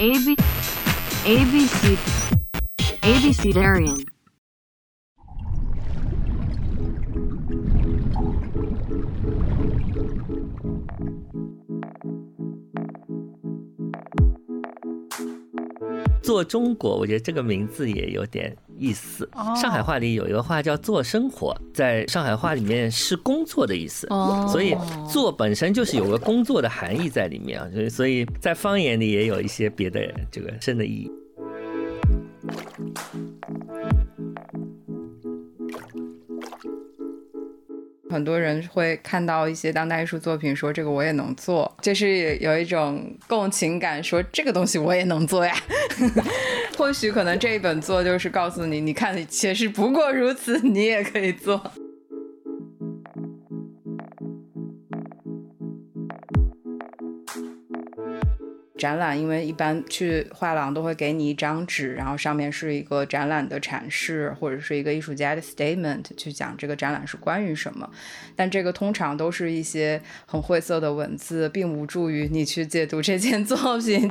AB ABC ABC Darian. 做中国，我觉得这个名字也有点意思。哦上海话里有一个话叫“做生活”，在上海话里面是工作的意思。哦所以“做”本身就是有个工作的含义在里面啊，所以所以在方言里也有一些别的这个深的意义。很多人会看到一些当代艺术作品，说这个我也能做，就是有一种共情感，说这个东西我也能做呀。或许可能这一本做就是告诉你，你看，其实不过如此，你也可以做。展览，因为一般去画廊都会给你一张纸，然后上面是一个展览的阐释，或者是一个艺术家的 statement，去讲这个展览是关于什么。但这个通常都是一些很晦涩的文字，并无助于你去解读这件作品。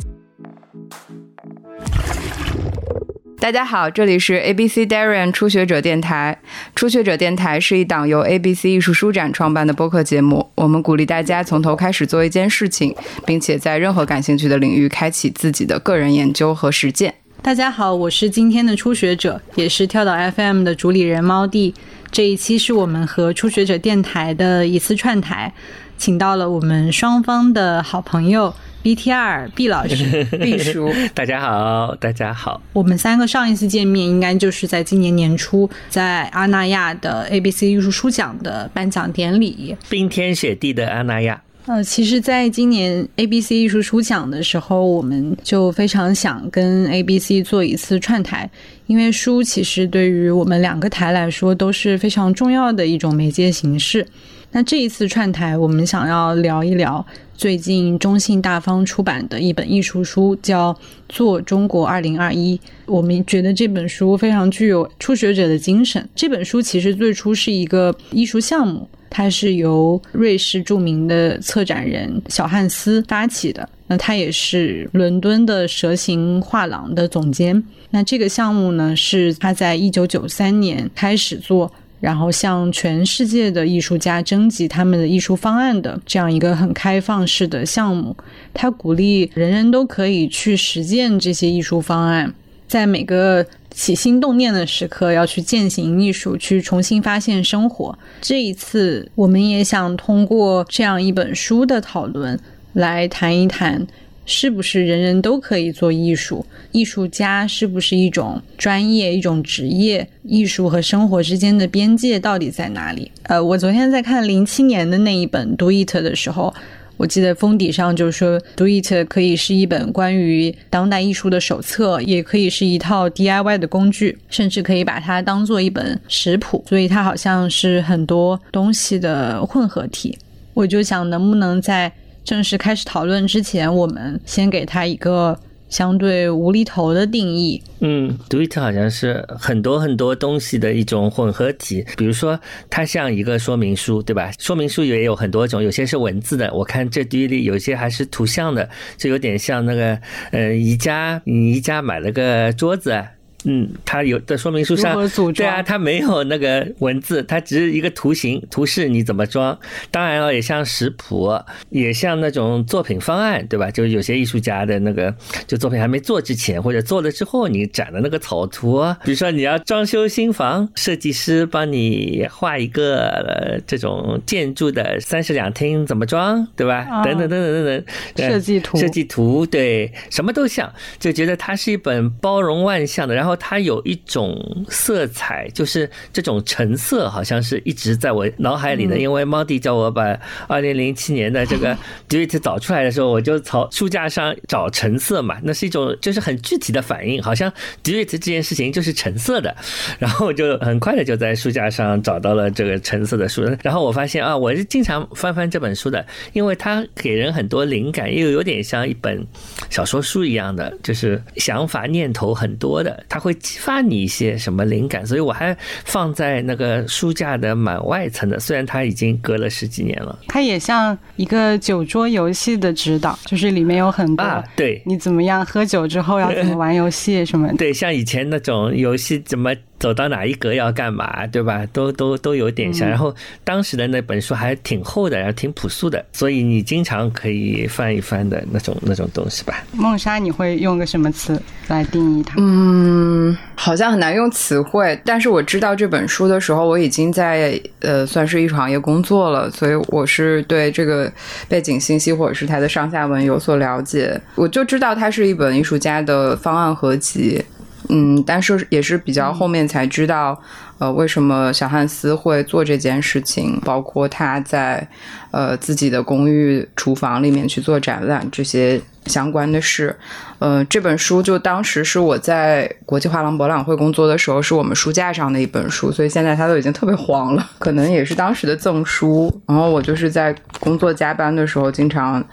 大家好，这里是 ABC Darian 初学者电台。初学者电台是一档由 ABC 艺术书展创办的播客节目。我们鼓励大家从头开始做一件事情，并且在任何感兴趣的领域开启自己的个人研究和实践。大家好，我是今天的初学者，也是跳岛 FM 的主理人猫弟。这一期是我们和初学者电台的一次串台，请到了我们双方的好朋友 BTR 毕老师、毕叔。大家好，大家好。我们三个上一次见面，应该就是在今年年初，在阿那亚的 ABC 艺术书奖的颁奖典礼。冰天雪地的阿那亚，呃，其实，在今年 ABC 艺术书奖的时候，我们就非常想跟 ABC 做一次串台，因为书其实对于我们两个台来说都是非常重要的一种媒介形式。那这一次串台，我们想要聊一聊最近中信大方出版的一本艺术书，叫《做中国二零二一》。我们觉得这本书非常具有初学者的精神。这本书其实最初是一个艺术项目，它是由瑞士著名的策展人小汉斯发起的。那他也是伦敦的蛇形画廊的总监。那这个项目呢，是他在一九九三年开始做。然后向全世界的艺术家征集他们的艺术方案的这样一个很开放式的项目，他鼓励人人都可以去实践这些艺术方案，在每个起心动念的时刻要去践行艺术，去重新发现生活。这一次，我们也想通过这样一本书的讨论来谈一谈。是不是人人都可以做艺术？艺术家是不是一种专业、一种职业？艺术和生活之间的边界到底在哪里？呃，我昨天在看零七年的那一本《Do It》的时候，我记得封底上就说，《Do It》可以是一本关于当代艺术的手册，也可以是一套 DIY 的工具，甚至可以把它当做一本食谱。所以它好像是很多东西的混合体。我就想，能不能在正式开始讨论之前，我们先给它一个相对无厘头的定义。嗯，do it 好像是很多很多东西的一种混合体，比如说它像一个说明书，对吧？说明书也有很多种，有些是文字的，我看这堆里有些还是图像的，就有点像那个呃宜家，你宜家买了个桌子。嗯，它有的说明书上对啊，它没有那个文字，它只是一个图形图示，你怎么装？当然了，也像食谱，也像那种作品方案，对吧？就是有些艺术家的那个，就作品还没做之前，或者做了之后，你展的那个草图，比如说你要装修新房，设计师帮你画一个、呃、这种建筑的三室两厅怎么装，对吧？啊等等等等等等，设计图设计图，对，什么都像，就觉得它是一本包容万象的，然后。后它有一种色彩，就是这种橙色，好像是一直在我脑海里的。因为猫弟叫我把二零零七年的这个 Duet 找出来的时候，我就从书架上找橙色嘛，那是一种就是很具体的反应，好像 Duet 这件事情就是橙色的。然后我就很快的就在书架上找到了这个橙色的书，然后我发现啊，我是经常翻翻这本书的，因为它给人很多灵感，又有点像一本小说书一样的，就是想法念头很多的，它会激发你一些什么灵感，所以我还放在那个书架的满外层的，虽然它已经隔了十几年了它也像一个酒桌游戏的指导，就是里面有很多啊，对。你怎么样喝酒之后要怎么玩游戏什么的。对，像以前那种游戏，怎么走到哪一格要干嘛，对吧？都都都有点像。然后当时的那本书还挺厚的，然后挺朴素的，所以你经常可以翻一翻的那种那种东西吧。梦莎，你会用个什么词来定义它？嗯，好像很难用词汇，但是我知道这本书的时候，我已经在呃算是艺术行业工作了，所以我是对这个背景信息或者是它的上下文有所了解。我就知道它是一本艺术家的方案合集，嗯，但是也是比较后面才知道，呃，为什么小汉斯会做这件事情，包括他在呃自己的公寓厨房里面去做展览这些相关的事。呃，这本书就当时是我在国际画廊博览会工作的时候，是我们书架上的一本书，所以现在它都已经特别黄了，可能也是当时的赠书。然后我就是在工作加班的时候，经常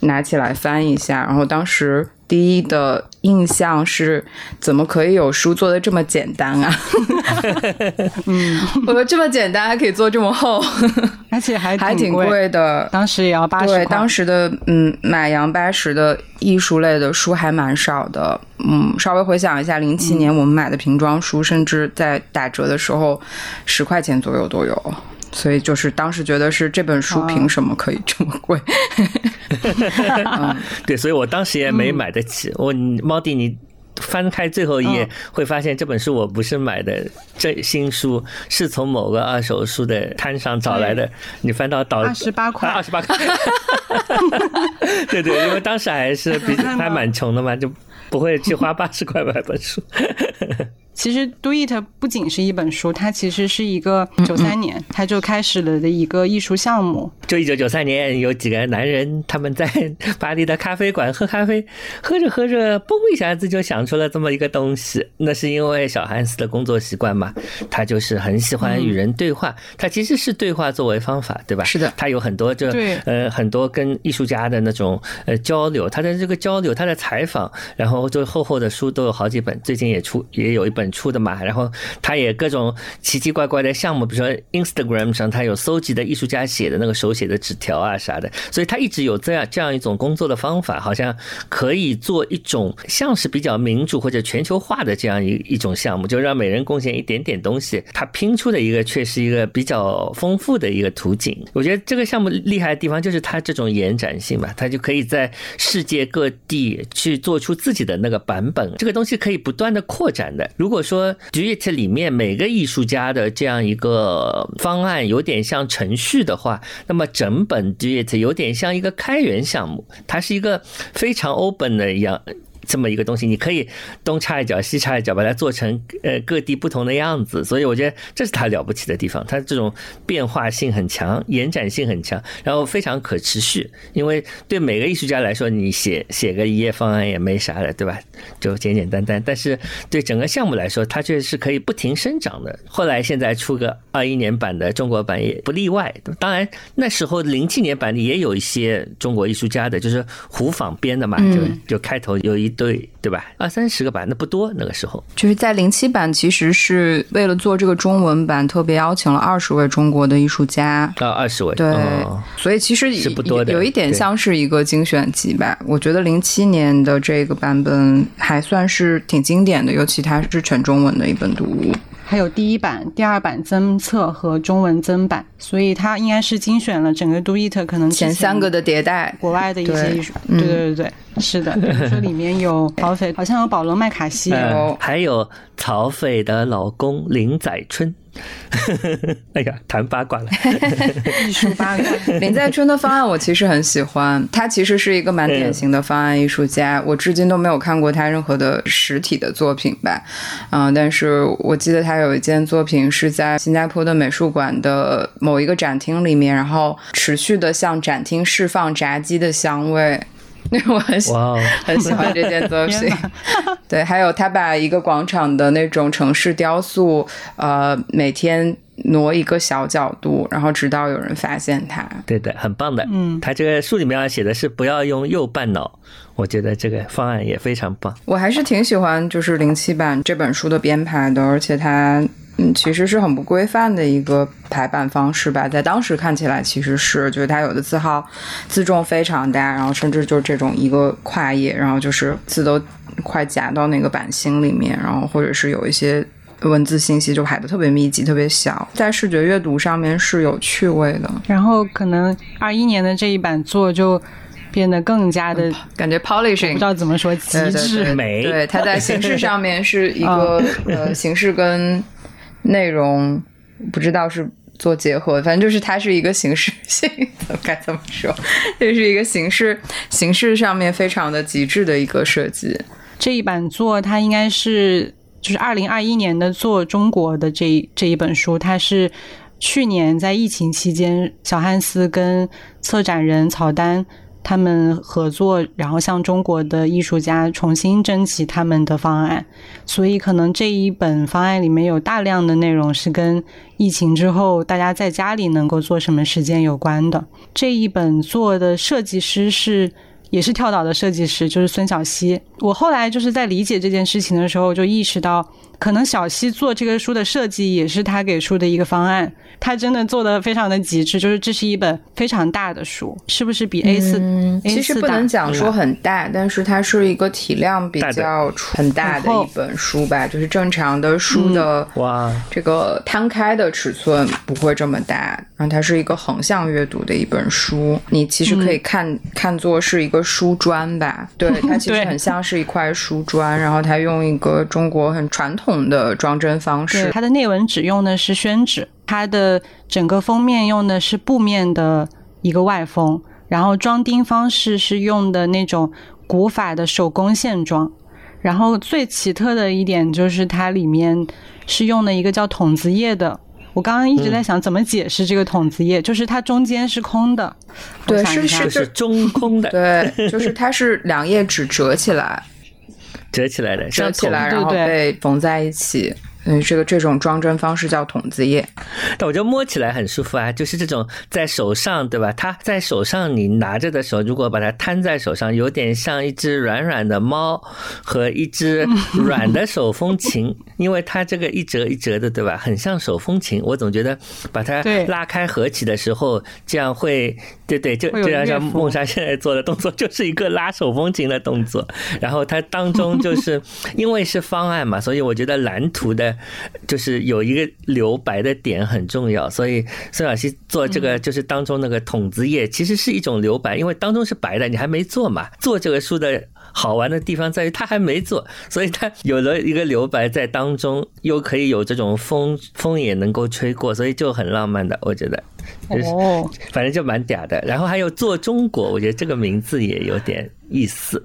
拿起来翻一下，然后当时。第一的印象是，怎么可以有书做的这么简单啊？嗯，我说这么简单还可以做这么厚，而且还还挺贵，的。当时也要八十对，当时的嗯，买洋八十的艺术类的书还蛮少的。嗯，稍微回想一下，零七年我们买的瓶装书，甚至在打折的时候，十块钱左右都有。所以就是当时觉得是这本书凭什么可以这么贵？对，所以我当时也没买得起。我猫弟，你翻开最后一页，会发现这本书我不是买的这新书，是从某个二手书的摊上找来的。你翻到倒二十八块二十八块。对对，因为当时还是比 还蛮穷的嘛，就不会去花八十块买本书。其实《Do It》不仅是一本书，它其实是一个九三年它就开始了的一个艺术项目。就一九九三年，有几个男人他们在巴黎的咖啡馆喝咖啡，喝着喝着，嘣一下子就想出了这么一个东西。那是因为小汉斯的工作习惯嘛，他就是很喜欢与人对话，他其实是对话作为方法，对吧？是的，他有很多这对呃很多跟艺术家的那种呃交流，他的这个交流，他的采访，然后就厚厚的书都有好几本，最近也出也有一本出的嘛，然后他也各种奇奇怪怪的项目，比如说 Instagram 上他有搜集的艺术家写的那个手写的纸条啊啥的，所以他一直有这样这样一种工作的方法，好像可以做一种像是比较民主或者全球化的这样一一种项目，就让每人贡献一点点东西，他拼出的一个却是一个比较丰富的一个图景。我觉得这个项目厉害的地方就是它这种延展性吧，它就可以在世界各地去做出自己的那个版本，这个东西可以不断的扩展的。如果如果说 Duet 里面每个艺术家的这样一个方案有点像程序的话，那么整本 Duet 有点像一个开源项目，它是一个非常 open 的一样。这么一个东西，你可以东插一脚西插一脚，把它做成呃各地不同的样子，所以我觉得这是它了不起的地方，它这种变化性很强，延展性很强，然后非常可持续。因为对每个艺术家来说，你写写个一页方案也没啥的，对吧？就简简单单。但是对整个项目来说，它却是可以不停生长的。后来现在出个二一年版的中国版也不例外。当然那时候零七年版里也有一些中国艺术家的，就是胡仿编的嘛，就就开头有一。对对吧？二三十个版那不多，那个时候就是在零七版，其实是为了做这个中文版，特别邀请了二十位中国的艺术家。啊，二十位，对，哦所以其实是不多的有一点像是一个精选集吧。我觉得零七年的这个版本还算是挺经典的，尤其它是全中文的一本读物。还有第一版、第二版增册和中文增版，所以它应该是精选了整个 Do It 可能之前三个的迭代，国外的一些艺术，嗯。对对对对，是的，比如说里面有曹斐，好像有保罗麦卡锡，嗯还有曹斐的老公林载春。哎呀，谈八卦了。艺术八卦。林在春的方案我其实很喜欢，他其实是一个蛮典型的方案艺术家，我至今都没有看过他任何的实体的作品吧，嗯、但是我记得他有一件作品是在新加坡的美术馆的某一个展厅里面，然后持续的向展厅释放炸鸡的香味。那 我很喜哇哦，很喜欢这件作品。对，还有他把一个广场的那种城市雕塑，呃，每天挪一个小角度，然后直到有人发现它。对的，很棒的。嗯他这个书里面写的是不要用右半脑，我觉得这个方案也非常棒。我还是挺喜欢就是零七版这本书的编排的，而且它嗯其实是很不规范的一个排版方式吧，在当时看起来其实是就是它有的字号字重非常大，然后甚至就是这种一个跨页，然后就是字都快夹到那个版芯里面，然后或者是有一些。文字信息就排的特别密集，特别小，在视觉阅读上面是有趣味的，然后可能二一年的这一版做就变得更加的感觉 polishing 不知道怎么说极致。美对，它在形式上面是一个、呃形式跟内容不知道是做结合，反正就是它是一个形式性，怎么该怎么说，这是一个形式形式上面非常的极致的一个设计。这一版做它应该是就是二零二一年的做中国的这这一本书，它是去年在疫情期间，小汉斯跟策展人曹丹他们合作，然后向中国的艺术家重新征集他们的方案，所以可能这一本方案里面有大量的内容是跟疫情之后大家在家里能够做什么实践有关的。这一本做的设计师是。也是跳岛的设计师，就是孙小溪。我后来就是在理解这件事情的时候，就意识到，可能小溪做这个书的设计也是他给出的一个方案。他真的做的非常的极致，就是这是一本非常大的书，是不是比 A 四、嗯，A4 其实不能讲说很大，但是它是一个体量比较很大的一本书吧，就是正常的书的哇，这个摊开的尺寸不会这么大，然后它是一个横向阅读的一本书，你其实可以看、看作是一个书砖吧，对，它其实很像是一块书砖，然后它用一个中国很传统的装帧方对，式，它的内文纸用的是宣纸，它的整个封面用的是布面的一个外封，然后装订方式是用的那种古法的手工线装。然后最奇特的一点就是它里面是用的一个叫筒子叶的。我刚刚一直在想怎么解释这个筒子叶，就是它中间是空的。对我想一下是是中空的，对，就是它是两页纸折起来，折起来的，折起来，然后被缝在一起。嗯，这个这种装帧方式叫筒子叶。但我觉得摸起来很舒服啊，就是这种在手上，对吧？它在手上你拿着的时候，如果把它摊在手上，有点像一只软软的猫和一只软的手风琴，因为它这个一折一折的，对吧？很像手风琴。我总觉得把它拉开合起的时候，这样会，对对，就就像像梦莎现在做的动作，就是一个拉手风琴的动作。然后它当中就是 因为是方案嘛，所以我觉得蓝图的。就是有一个留白的点很重要，所以孙小溪做这个就是当中那个筒子叶，其实是一种留白，因为当中是白的，你还没做嘛。做这个书的好玩的地方在于他还没做，所以他有了一个留白在当中，又可以有这种风风 也能够吹过，所以就很浪漫的，我觉得。就是哦，反正就蛮嗲的。然后还有做中国，我觉得这个名字也有点意思。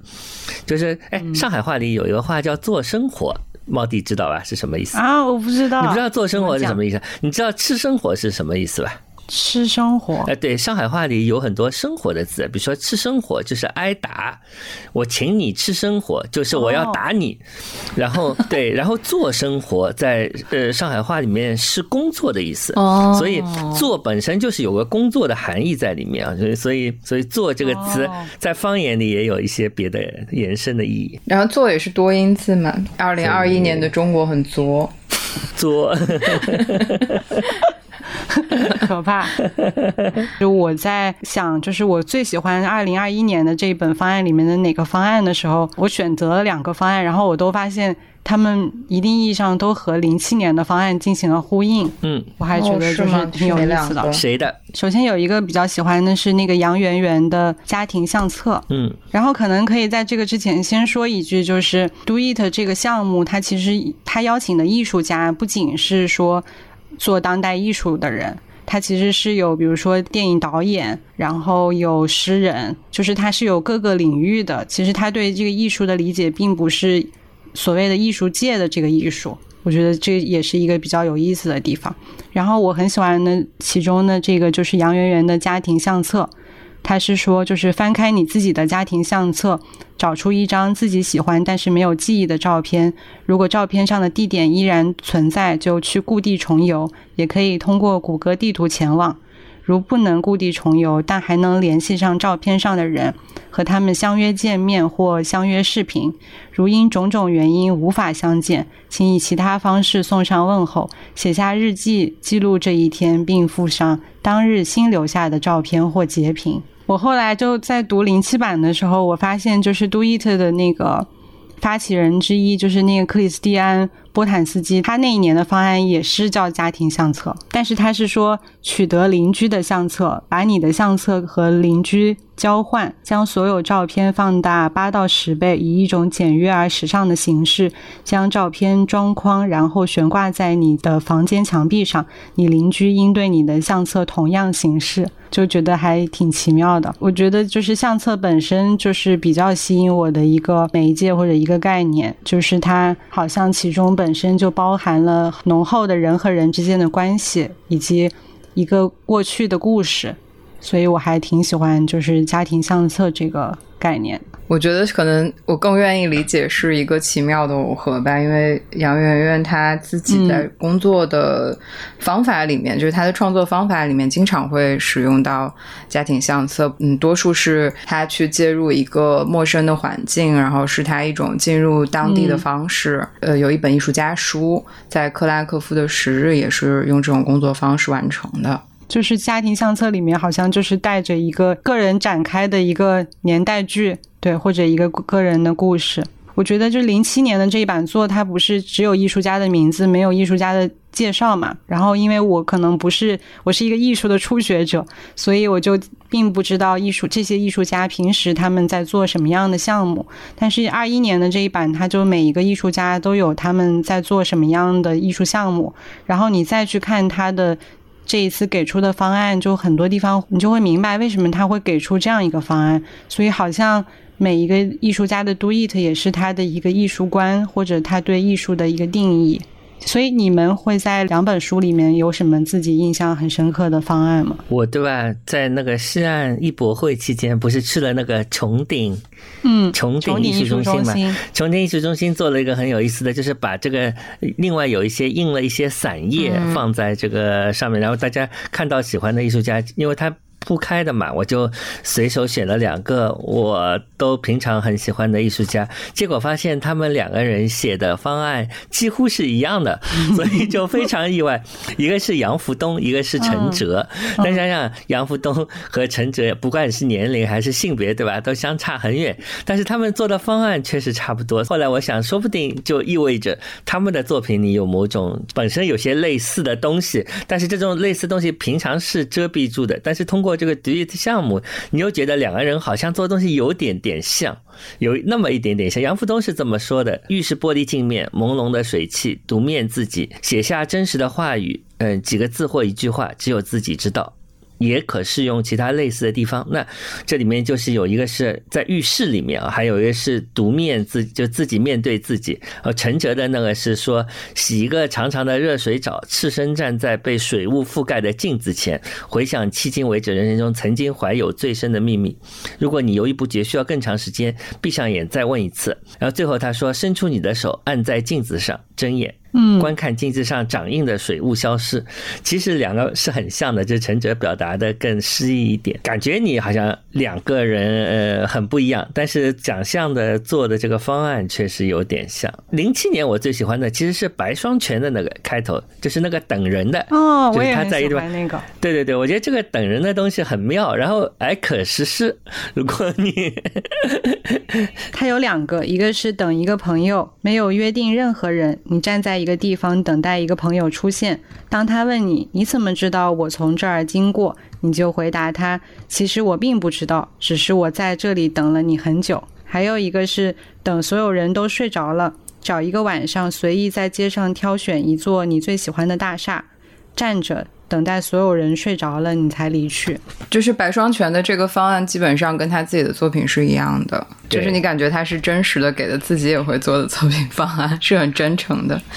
就是哎，上海话里有一个话叫做生活，猫弟知道吧？是什么意思？啊，我不知道，你不知道做生活是什么意意思？你知道吃生活是什么意思吧？吃生活。哎，对，上海话里有很多生活的字，比如说吃生活就是挨打，我请你吃生活就是我要打你，然后 对，然后做生活在呃上海话里面是工作的意思，哦。所以做本身就是有个工作的含义在里面啊，所以所以所以做这个词哦。在方言里也有一些别的延伸的意义，然后做也是多音字嘛。二零二一年的中国很作，做 可怕。就我在想，就是我最喜欢二零二一年的这一本方案里面的哪个方案的时候，我选择了两个方案，然后我都发现他们一定意义上都和零七年的方案进行了呼应。嗯，我还觉得就哦是挺有意思的。谁的？首先有一个比较喜欢的是那个杨圆圆的家庭相册，嗯然后可能可以在这个之前先说一句，就是 Do It 这个项目，它其实它邀请的艺术家不仅是说。做当代艺术的人。他其实是有，比如说电影导演，然后有诗人，就是他是有各个领域的。其实他对这个艺术的理解，并不是所谓的艺术界的这个艺术。我觉得这也是一个比较有意思的地方。然后我很喜欢的其中的这个就是杨圆圆的家庭相册。他是说，就是翻开你自己的家庭相册，找出一张自己喜欢但是没有记忆的照片。如果照片上的地点依然存在，就去故地重游，也可以通过谷歌地图前往。如不能故地重游，但还能联系上照片上的人，和他们相约见面或相约视频。如因种种原因无法相见，请以其他方式送上问候，写下日记记录这一天，并附上当日新留下的照片或截屏。我后来就在读零七版的时候，我发现就是 Do It 的那个发起人之一，就是那个克里斯蒂安·波坦斯基，他那一年的方案也是叫家庭相册，但是他是说取得邻居的相册，把你的相册和邻居。交换将所有照片放大八到十倍，以一种简约而时尚的形式将照片装框，然后悬挂在你的房间墙壁上。你邻居应对你的相册同样形式，就觉得还挺奇妙的。我觉得就是相册本身就是比较吸引我的一个媒介或者一个概念，就是它好像其中本本身就包含了浓厚的人和人之间的关系，以及一个过去的故事。所以我还挺喜欢，就是家庭相册这个概念。我觉得可能我更愿意理解是一个奇妙的耦合吧，因为杨圆圆她自己在工作的方法里面，就是她的创作方法里面，经常会使用到家庭相册。嗯，多数是她去介入一个陌生的环境，然后是她一种进入当地的方式。呃，有一本艺术家书，在克拉科夫的十日也是用这种工作方式完成的。就是家庭相册里面，好像就是带着一个个人展开的一个年代剧，对，或者一个个人的故事。我觉得就零七年的这一版作，它不是只有艺术家的名字，没有艺术家的介绍嘛。然后因为我可能不是，我是一个艺术的初学者，所以我就并不知道艺术这些艺术家平时他们在做什么样的项目。但是二一年的这一版，它就每一个艺术家都有他们在做什么样的艺术项目，然后你再去看他的。这一次给出的方案，就很多地方你就会明白为什么他会给出这样一个方案。所以好像每一个艺术家的 do it 也是他的一个艺术观，或者他对艺术的一个定义。所以你们会在两本书里面有什么自己印象很深刻的方案吗？我对吧，在那个西岸艺博会期间，不是去了那个穹顶，嗯，穹顶艺术中心嘛？穹顶艺术中心做了一个很有意思的，就是把这个另外有一些印了一些散页放在这个上面，然后大家看到喜欢的艺术家，因为他。铺开的嘛，我就随手选了两个我都平常很喜欢的艺术家，结果发现他们两个人写的方案几乎是一样的，所以就非常意外。一个是杨福东，一个是陈哲。但想想杨福东和陈哲，不管是年龄还是性别，对吧，都相差很远，但是他们做的方案确实差不多。后来我想，说不定就意味着他们的作品里有某种本身有些类似的东西，但是这种类似东西平常是遮蔽住的，但是通过这个 duet 项目，你又觉得两个人好像做东西有点点像，有那么一点点像。杨富东是这么说的：浴室玻璃镜面，朦胧的水汽，独面自己，写下真实的话语，嗯，几个字或一句话，只有自己知道。也可适用其他类似的地方。那这里面就是有一个是在浴室里面啊，还有一个是独面自就自己面对自己。呃，陈哲的那个是说洗一个长长的热水澡，赤身站在被水雾覆盖的镜子前，回想迄今为止人生中曾经怀有最深的秘密。如果你犹豫不决，需要更长时间，闭上眼再问一次。然后最后他说，伸出你的手，按在镜子上，睁眼。嗯，观看镜子上掌印的水雾消失，其实两个是很像的，就陈哲表达的更诗意一点，感觉你好像两个人呃很不一样，但是奖项的做的这个方案确实有点像。零七年我最喜欢的其实是白双全的那个开头，就是那个等人的哦，就是他在一段那个，对对对，我觉得这个等人的东西很妙，然后哎可实施。如果你 他有两个，一个是等一个朋友，没有约定任何人，你站在。一个地方等待一个朋友出现，当他问你你怎么知道我从这儿经过，你就回答他：其实我并不知道，只是我在这里等了你很久。还有一个是等所有人都睡着了，找一个晚上随意在街上挑选一座你最喜欢的大厦，站着等待所有人睡着了你才离去。就是白双全的这个方案基本上跟他自己的作品是一样的，就是你感觉他是真实的给的自己也会做的作品方案，是很真诚的。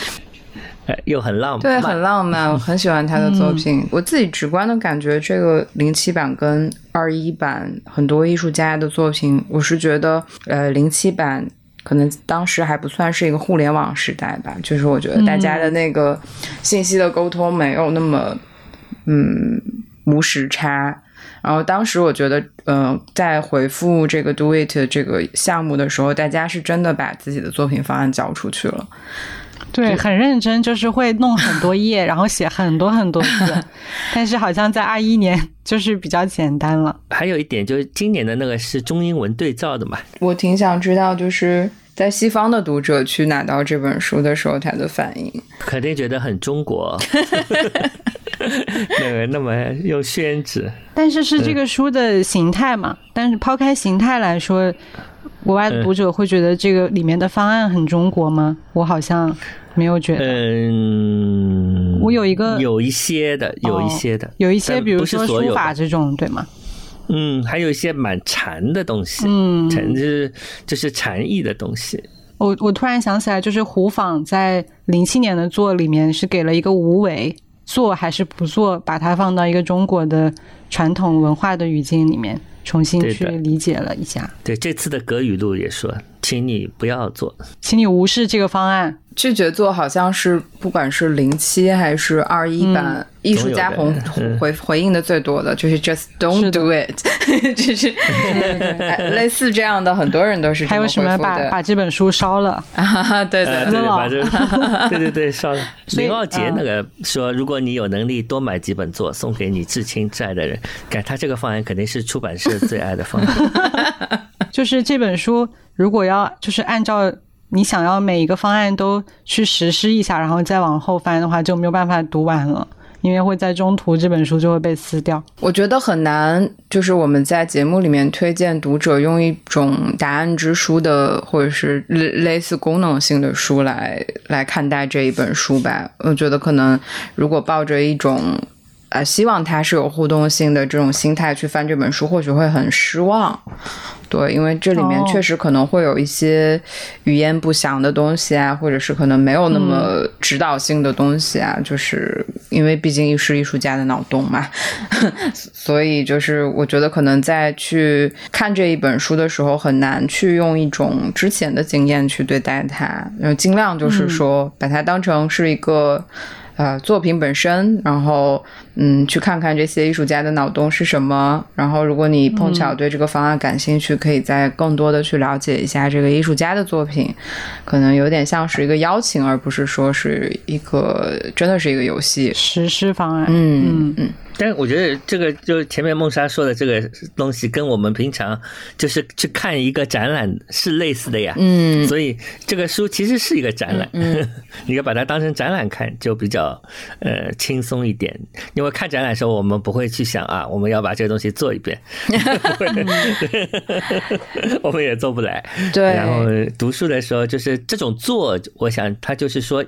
哎又很浪漫，对，很浪漫，我很喜欢他的作品。我自己直观的感觉，这个零七版跟二一版很多艺术家的作品，我是觉得，呃，零七版可能当时还不算是一个互联网时代吧，就是我觉得大家的那个信息的沟通没有那么，嗯，无时差。然后当时我觉得，呃，在回复这个 Do It 这个项目的时候，大家是真的把自己的作品方案交出去了。对，很认真，就是会弄很多页，然后写很多很多字。但是好像在二一年就是比较简单了。还有一点就是今年的那个是中英文对照的嘛，我挺想知道，就是在西方的读者去拿到这本书的时候，他的反应。肯定觉得很中国，那个那么用宣纸，但是是这个书的形态嘛？但是抛开形态来说，国外的读者会觉得这个里面的方案很中国吗？我好像没有觉得。嗯，我有一个有一些的，有一些的，有一些，比如说书法这种，对吗？嗯，还有一些蛮禅的东西，嗯，禅就是就是禅意的东西，我我突然想起来，就是胡坊在零七年的作里面是给了一个无为，做还是不做，把它放到一个中国的传统文化的语境里面，重新去理解了一下。对，这次的格语录也说，请你不要做，请你无视这个方案。拒绝做好像是不管是零七还是二一版，艺术家回总有的嗯回回应的最多的就是 just don't do it，就是哎类似这样的很多人都是还有什么把把这本书烧了？啊，对呃，对对把这，对对对，烧了。所以林傲杰嗯那个说，如果你有能力多买几本做，送给你至亲至爱的人，感他这个方案肯定是出版社最爱的方案。就是这本书，如果要就是按照你想要每一个方案都去实施一下，然后再往后翻的话，就没有办法读完了，因为会在中途这本书就会被撕掉。我觉得很难，就是我们在节目里面推荐读者用一种答案之书的，或者是类类似功能性的书来来看待这一本书吧。我觉得可能如果抱着一种呃希望它是有互动性的这种心态去翻这本书，或许会很失望。对，因为这里面哦确实可能会有一些语言不详的东西啊，或者是可能没有那么指导性的东西啊，就是因为毕竟是艺术家的脑洞嘛，所以就是我觉得可能在去看这一本书的时候，很难去用一种之前的经验去对待它，然后尽量就是说把它当成是一个。呃，作品本身，然后嗯，去看看这些艺术家的脑洞是什么。然后，如果你碰巧对这个方案感兴趣，可以再更多的去了解一下这个艺术家的作品，可能有点像是一个邀请，而不是说是一个真的是一个游戏。实施方案，嗯嗯，但我觉得这个就是前面梦莎说的这个东西，跟我们平常就是去看一个展览是类似的呀。嗯所以这个书其实是一个展览，嗯 你要把它当成展览看，就比较呃轻松一点。因为看展览的时候，我们不会去想啊，我们要把这个东西做一遍，不 会我们也做不来。对然后读书的时候，就是这种做，我想它就是说，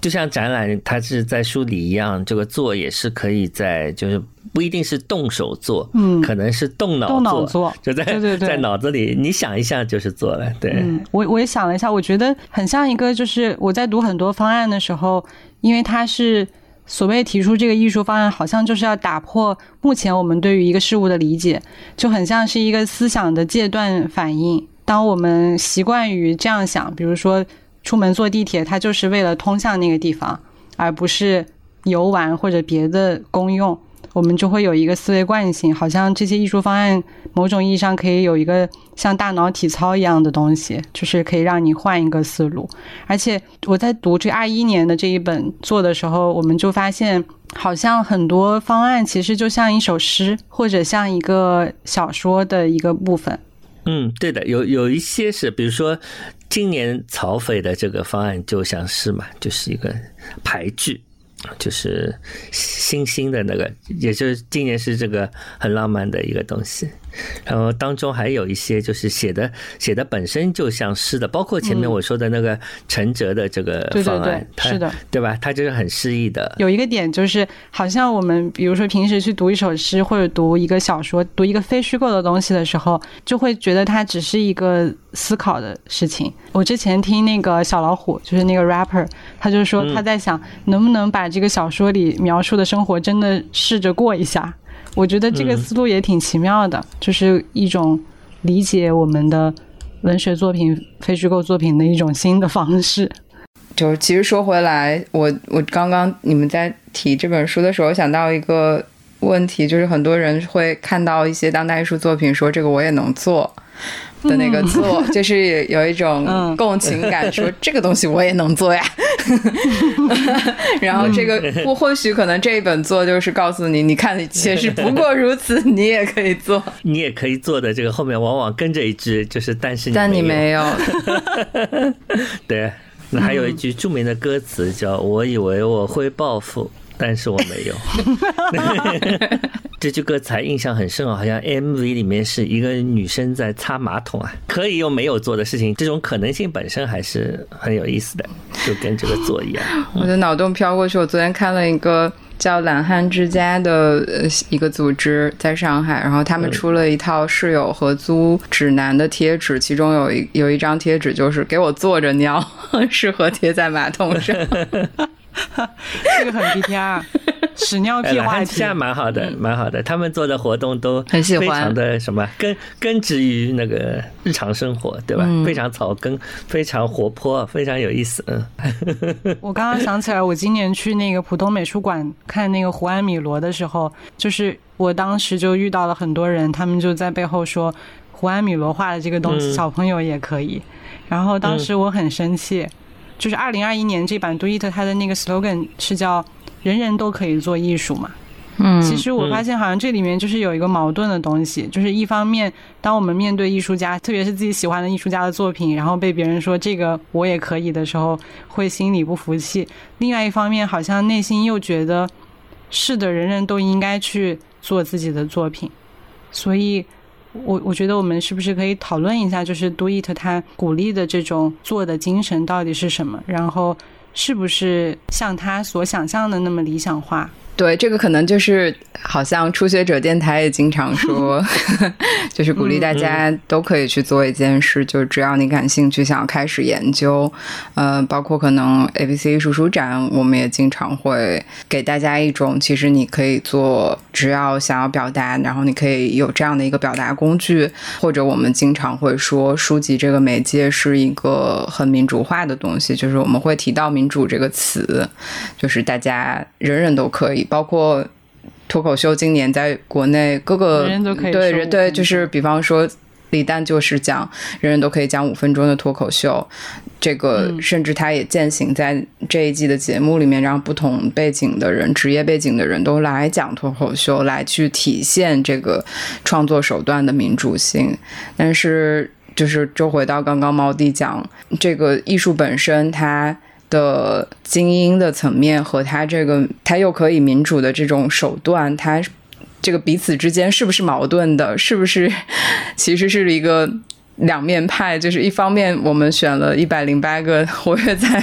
就像展览，它是在书里一样，这个做也是可以在，就是不一定是动手做，嗯可能是动脑动脑做就在在脑子里，你想一下就是做了，对。嗯，我我也想了一下，我觉得很像一个，就是我在读很多方案的时候，因为它是所谓提出这个艺术方案，好像就是要打破目前我们对于一个事物的理解，就很像是一个思想的戒断反应。当我们习惯于这样想，比如说出门坐地铁，它就是为了通向那个地方，而不是游玩或者别的功用。我们就会有一个思维惯性，好像这些艺术方案某种意义上可以有一个像大脑体操一样的东西，就是可以让你换一个思路。而且我在读这二一年的这一本做的时候，我们就发现，好像很多方案其实就像一首诗，或者像一个小说的一个部分。嗯，对的，有有一些是，比如说今年曹斐的这个方案就像是嘛，就是一个排句，就是星星的那个，也就是今年是这个很浪漫的一个东西。然后当中还有一些就是写的写的本身就像诗的，包括前面我说的那个陈哲的这个嗯对对对方案，是的，对吧？他就是很诗意的。有一个点就是，好像我们比如说平时去读一首诗或者读一个小说、读一个非虚构的东西的时候，就会觉得它只是一个思考的事情。我之前听那个小老虎，就是那个 rapper，他就说他在想能不能把这个小说里描述的生活真的试着过一下。我觉得这个思路也挺奇妙的，就是一种理解我们的文学作品、非虚构作品的一种新的方式。就是其实说回来，我我刚刚你们在提这本书的时候，想到一个问题，就是很多人会看到一些当代艺术作品，说这个我也能做。的那个做，就是有一种嗯共情感，说 这个东西我也能做呀。然后这个或或许可能这一本做就是告诉你，你看其实不过如此，你也可以做，你也可以做的这个后面往往跟着一句，就是但是但你没有。没有。对，那还有一句著名的歌词叫“我以为我会报复”，但是我没有。这句歌词还印象很深哦，好像 MV 里面是一个女生在擦马桶啊，可以又没有做的事情，这种可能性本身还是很有意思的，就跟这个做一样。我的脑洞飘过去，我昨天看了一个叫懒汉之家的呃一个组织，在上海，然后他们出了一套室友合租指南的贴纸，其中有一有一张贴纸就是给我坐着尿，适合贴在马桶上。这个很 BTR，屎尿哎，屁话题懒汉之。家蛮好的，蛮好的。他们做的活动都很喜欢非常的什么根根植于那个日常生活，对吧？嗯非常草根，非常活泼，非常有意思。嗯，我刚刚想起来，我今年去那个浦东美术馆看那个胡安米罗的时候，就是我当时就遇到了很多人，他们就在背后说胡安米罗画的这个东西，嗯小朋友也可以。然后当时我很生气，就是二零二一年这版 Do It 它的那个 slogan 是叫“人人都可以做艺术”嘛。嗯其实我发现好像这里面就是有一个矛盾的东西，就是一方面，当我们面对艺术家，特别是自己喜欢的艺术家的作品，然后被别人说这个我也可以的时候，会心里不服气；另外一方面，好像内心又觉得是的，人人都应该去做自己的作品。所以我我觉得我们是不是可以讨论一下，就是 Do It 他鼓励的这种做的精神到底是什么？然后是不是像他所想象的那么理想化？对，这个可能就是好像初学者电台也经常说 就是鼓励大家都可以去做一件事，就是只要你感兴趣，想要开始研究，呃，包括可能 ABC 艺术书展，我们也经常会给大家一种，其实你可以做，只要想要表达，然后你可以有这样的一个表达工具，或者我们经常会说，书籍这个媒介是一个很民主化的东西，就是我们会提到民主这个词，就是大家人人都可以，包括脱口秀今年在国内各个人人都可以对对，就是比方说。李诞就是讲，人人都可以讲五分钟的脱口秀，这个嗯甚至他也践行在这一季的节目里面，让不同背景的人、职业背景的人都来讲脱口秀，来去体现这个创作手段的民主性。但是，就是就回到刚刚猫弟讲，这个艺术本身它。的精英的层面和他这个，他又可以民主的这种手段，他这个彼此之间是不是矛盾的？是不是 其实是一个两面派？就是一方面我们选了一百零八个活跃在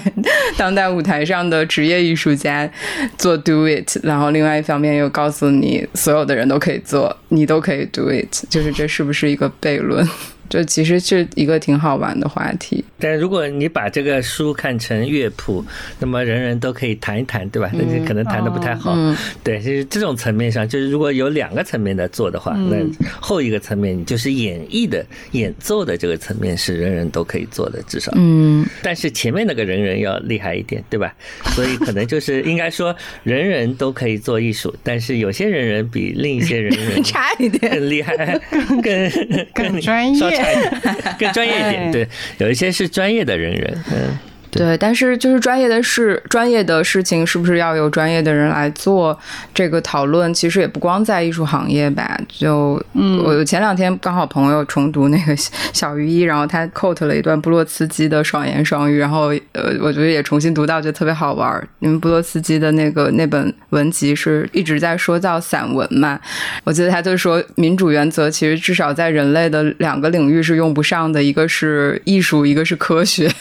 当代舞台上的职业艺术家做 do it，然后另外一方面又告诉你所有的人都可以做，你都可以 do it，就是这是不是一个悖论？这其实是一个挺好玩的话题。但如果你把这个书看成乐谱，那么人人都可以弹一弹，对吧？那你可能弹的不太好。嗯对，就是这种层面上，就是如果有两个层面的做的话，那后一个层面就是演绎的、演奏的这个层面是人人都可以做的，至少。嗯但是前面那个人人要厉害一点，对吧？所以可能就是应该说，人人都可以做艺术，但是有些人人比另一些人人 差一点。更厉害，更更 更专业稍差一点更专业一点。哎对，有一些是专业的人员，嗯，对，但是就是专业的事，专业的事情是不是要有专业的人来做？这个讨论其实也不光在艺术行业吧。就，嗯，我前两天刚好朋友重读那个小于一，然后他 quote 了一段布洛茨基的《爽言爽语》，然后呃，我觉得也重新读到，觉得特别好玩。因为布洛茨基的那个那本文集是一直在说到散文嘛，我记得他就说民主原则其实至少在人类的两个领域是用不上的，一个是艺术，一个是科学。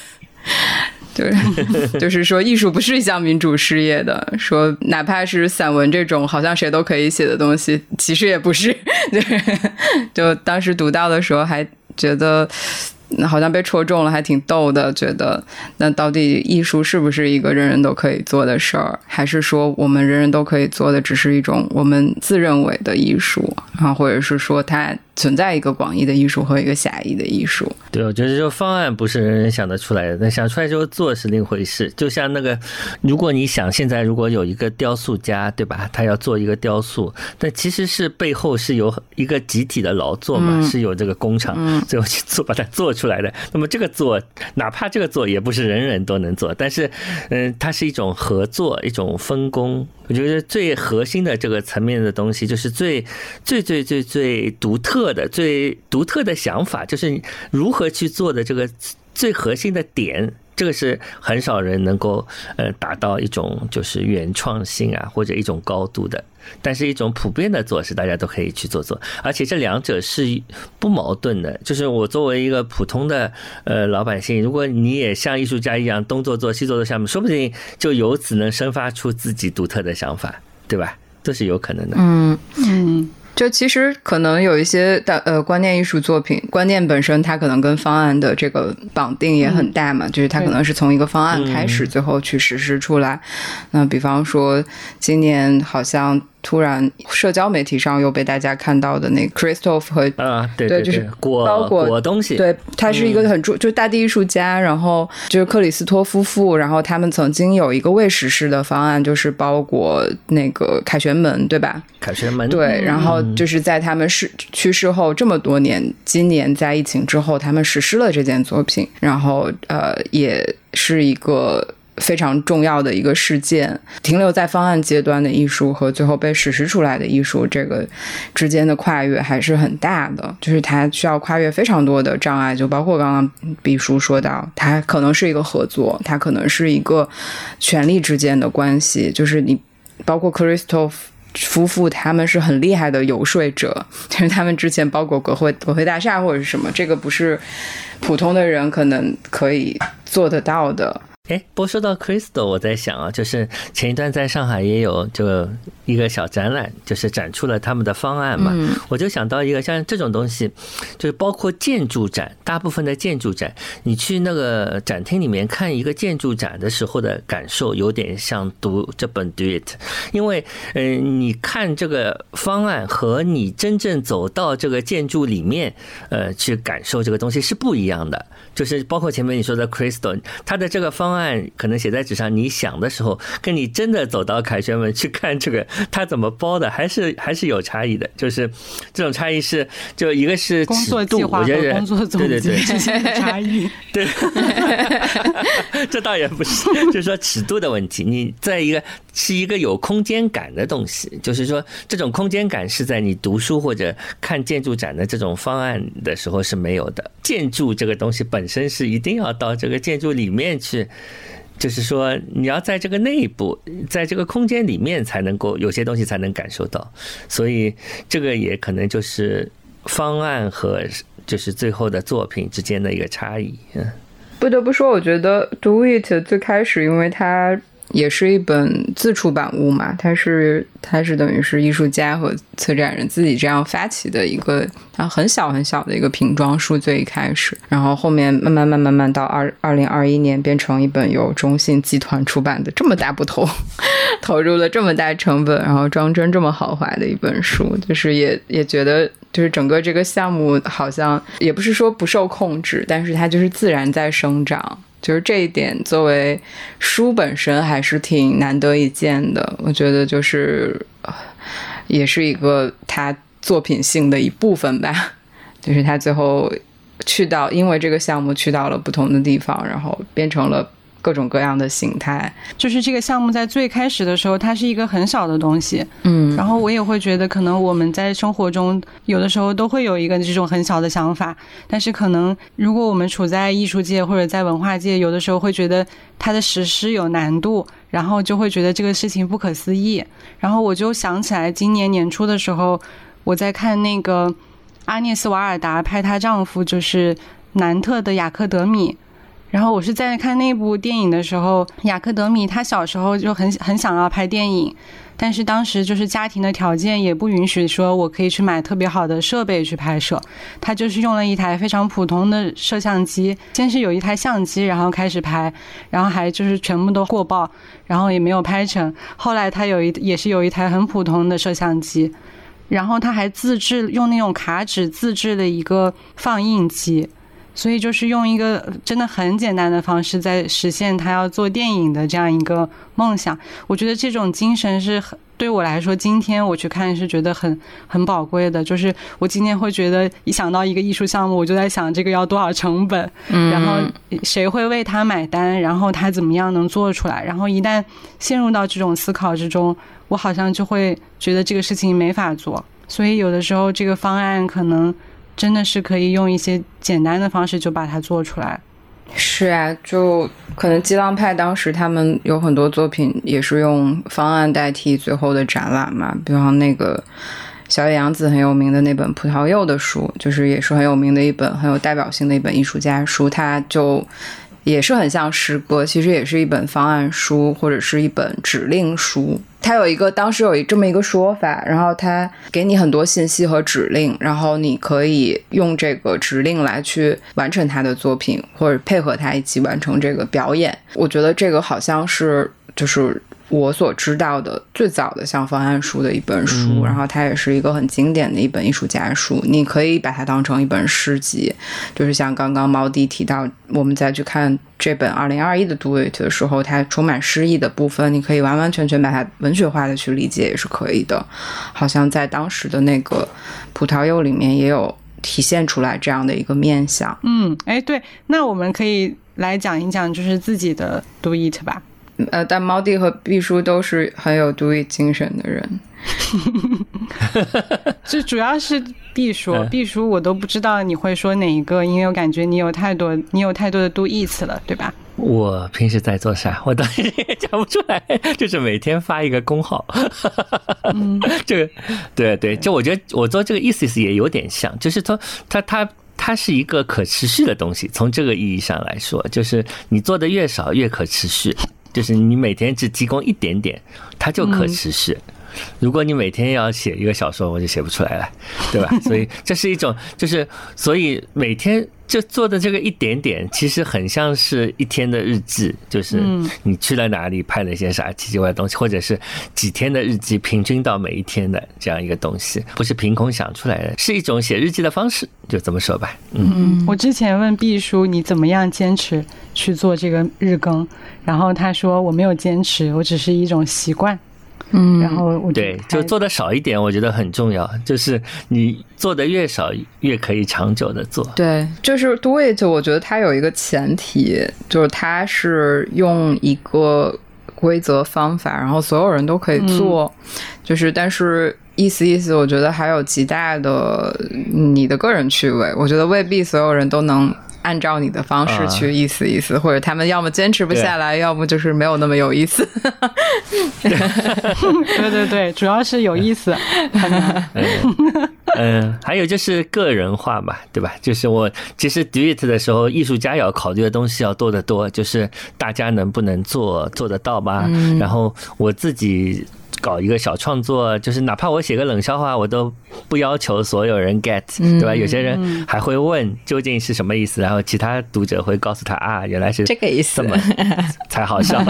就是，就是说，艺术不是一项民主事业的。说，哪怕是散文这种好像谁都可以写的东西，其实也不是。对，就当时读到的时候，还觉得好像被戳中了，还挺逗的。觉得，那到底艺术是不是一个人人都可以做的事儿，还是说我们人人都可以做的，只是一种我们自认为的艺术啊，或者是说它？存在一个广义的艺术和一个狭义的艺术。对，我觉得这个方案不是人人想得出来的，但想出来之后做是另一回事。就像那个，如果你想现在如果有一个雕塑家，对吧？他要做一个雕塑，但其实是背后是有一个集体的劳作嘛，是有这个工厂最后去做把它做出来的。那么这个做，哪怕这个做也不是人人都能做，但是，嗯，它是一种合作，一种分工。我觉得最核心的这个层面的东西，就是最最最最最独特的、最独特的想法，就是如何去做的这个最核心的点。这个是很少人能够呃达到一种就是原创性啊，或者一种高度的。但是一种普遍的做是大家都可以去做做，而且这两者是不矛盾的。就是我作为一个普通的呃老百姓，如果你也像艺术家一样东做做西做做项目，说不定就由此能生发出自己独特的想法，对吧？都是有可能的。嗯嗯。就其实可能有一些的呃观念艺术作品，观念本身它可能跟方案的这个绑定也很大嘛，就是它可能是从一个方案开始，最后去实施出来。那比方说今年好像。突然，社交媒体上又被大家看到的那个 Christoph 和啊，对对，就是裹包裹东西，对，他是一个很著，就是大地艺术家，然后就是克里斯托夫妇，然后他们曾经有一个未实施的方案，就是包裹那个凯旋门，对吧？凯旋门，对，然后就是在他们逝去世后这么多年，今年在疫情之后，他们实施了这件作品，然后呃，也是一个。非常重要的一个事件，停留在方案阶段的艺术和最后被实施出来的艺术，这个之间的跨越还是很大的。就是它需要跨越非常多的障碍，就包括刚刚毕叔说到，它可能是一个合作，它可能是一个权力之间的关系。就是你包括 Christoph 夫妇，他们是很厉害的游说者，就是他们之前包括国会国会大厦或者是什么，这个不是普通的人可能可以做得到的。哎，不过说到 Crystal，我在想啊，就是前一段在上海也有就一个小展览，就是展出了他们的方案嘛。我就想到一个像这种东西，就是包括建筑展，大部分的建筑展，你去那个展厅里面看一个建筑展的时候的感受，有点像读这本 Do It，因为嗯，你看这个方案和你真正走到这个建筑里面，呃，去感受这个东西是不一样的。就是包括前面你说的 Crystal，它的这个方案可能写在纸上，你想的时候，跟你真的走到凯旋门去看这个，它怎么包的，还是还是有差异的。就是这种差异是，就一个是尺度，我觉得对对对，差异对，这倒也不是，就是说尺度的问题。你在一个是一个有空间感的东西，就是说这种空间感是在你读书或者看建筑展的这种方案的时候是没有的。建筑这个东西本身是一定要到这个建筑里面去，就是说你要在这个内部，在这个空间里面才能够有些东西才能感受到，所以这个也可能就是方案和就是最后的作品之间的一个差异。嗯，不得不说，我觉得 Do It 最开始，因为它。也是一本自出版物嘛，它是它是等于是艺术家和策展人自己这样发起的一个，它很小很小的一个瓶装书最一开始，然后后面慢慢慢慢慢到二二零二一年变成一本由中信集团出版的这么大部头，投入了这么大成本，然后装帧这么豪华的一本书，就是也也觉得就是整个这个项目好像也不是说不受控制，但是它就是自然在生长。就是这一点，作为书本身还是挺难得一见的。我觉得就是，也是一个他作品性的一部分吧。就是他最后去到，因为这个项目去到了不同的地方，然后变成了。各种各样的形态。就是这个项目在最开始的时候，它是一个很小的东西，嗯然后我也会觉得，可能我们在生活中有的时候都会有一个这种很小的想法，但是可能如果我们处在艺术界或者在文化界，有的时候会觉得它的实施有难度，然后就会觉得这个事情不可思议。然后我就想起来，今年年初的时候，我在看那个阿涅斯瓦尔达拍她丈夫就是南特的雅克德米。然后我是在看那部电影的时候，雅克德米他小时候就很很想要拍电影，但是当时就是家庭的条件也不允许，说我可以去买特别好的设备去拍摄。他就是用了一台非常普通的摄像机，先是有一台相机，然后开始拍，然后还就是全部都过曝，然后也没有拍成。后来他有一也是有一台很普通的摄像机，然后他还自制用那种卡纸自制了一个放映机。所以就是用一个真的很简单的方式，在实现他要做电影的这样一个梦想。我觉得这种精神是很对我来说，今天我去看是觉得很很宝贵的。就是我今天会觉得，一想到一个艺术项目，我就在想这个要多少成本，然后谁会为他买单，然后他怎么样能做出来。然后一旦陷入到这种思考之中，我好像就会觉得这个事情没法做。所以有的时候这个方案可能。真的是可以用一些简单的方式就把它做出来。是啊，就可能激浪派当时他们有很多作品也是用方案代替最后的展览嘛，比方那个小野洋子很有名的那本葡萄柚的书，就是也是很有名的一本很有代表性的一本艺术家书，他就。也是很像诗歌，其实也是一本方案书或者是一本指令书。它有一个当时有一这么一个说法，然后它给你很多信息和指令，然后你可以用这个指令来去完成他的作品，或者配合他一起完成这个表演。我觉得这个好像是就是。我所知道的最早的像方案书的一本书，然后它也是一个很经典的一本艺术家书，你可以把它当成一本诗集，就是像刚刚毛迪提到，我们再去看这本二零二一的 Do It 的时候，它充满诗意的部分，你可以完完全全把它文学化的去理解也是可以的，好像在当时的那个葡萄柚里面也有体现出来这样的一个面相。嗯，哎，对，那我们可以来讲一讲就是自己的 Do It 吧。呃，但猫弟和毕叔都是很有独立精神的人，就主要是毕叔，毕叔我都不知道你会说哪一个，因为我感觉你有太多，你有太多的 do it 了，对吧？我平时在做啥？我当时也讲不出来，就是每天发一个公号。嗯，这个，对对，就我觉得我做这个意思是也有点像，就是说他他它是一个可持续的东西，从这个意义上来说，就是你做的越少越可持续。就是你每天只提供一点点，它就可持续。如果你每天要写一个小说，我就写不出来了，对吧？所以这是一种，就是所以每天就做的这个一点点，其实很像是一天的日记，就是你去了哪里，拍了一些啥奇奇怪怪的东西，或者是几天的日记，平均到每一天的这样一个东西，不是凭空想出来的，是一种写日记的方式，就这么说吧。嗯，我之前问毕叔你怎么样坚持去做这个日更，然后他说我没有坚持，我只是一种习惯。嗯，然后我对，就做的少一点，我觉得很重要。就是你做的越少，越可以长久的做。对，就是 do it，我觉得它有一个前提，就是它是用一个规则方法，然后所有人都可以做。就是，但是意思意思，我觉得还有极大的你的个人趣味。我觉得未必所有人都能。按照你的方式去意思意思，或者他们要么坚持不下来，要么就是没有那么有意思。对对对，主要是有意思。嗯，还有就是个人化嘛，对吧？就是我其实 do it 的时候，艺术家要考虑的东西要多得多，就是大家能不能做做得到吧？然后我自己。搞一个小创作，就是哪怕我写个冷笑话，我都不要求所有人 get，对吧？有些人还会问究竟是什么意思，然后其他读者会告诉他啊，原来是这个意思，这么 才好笑。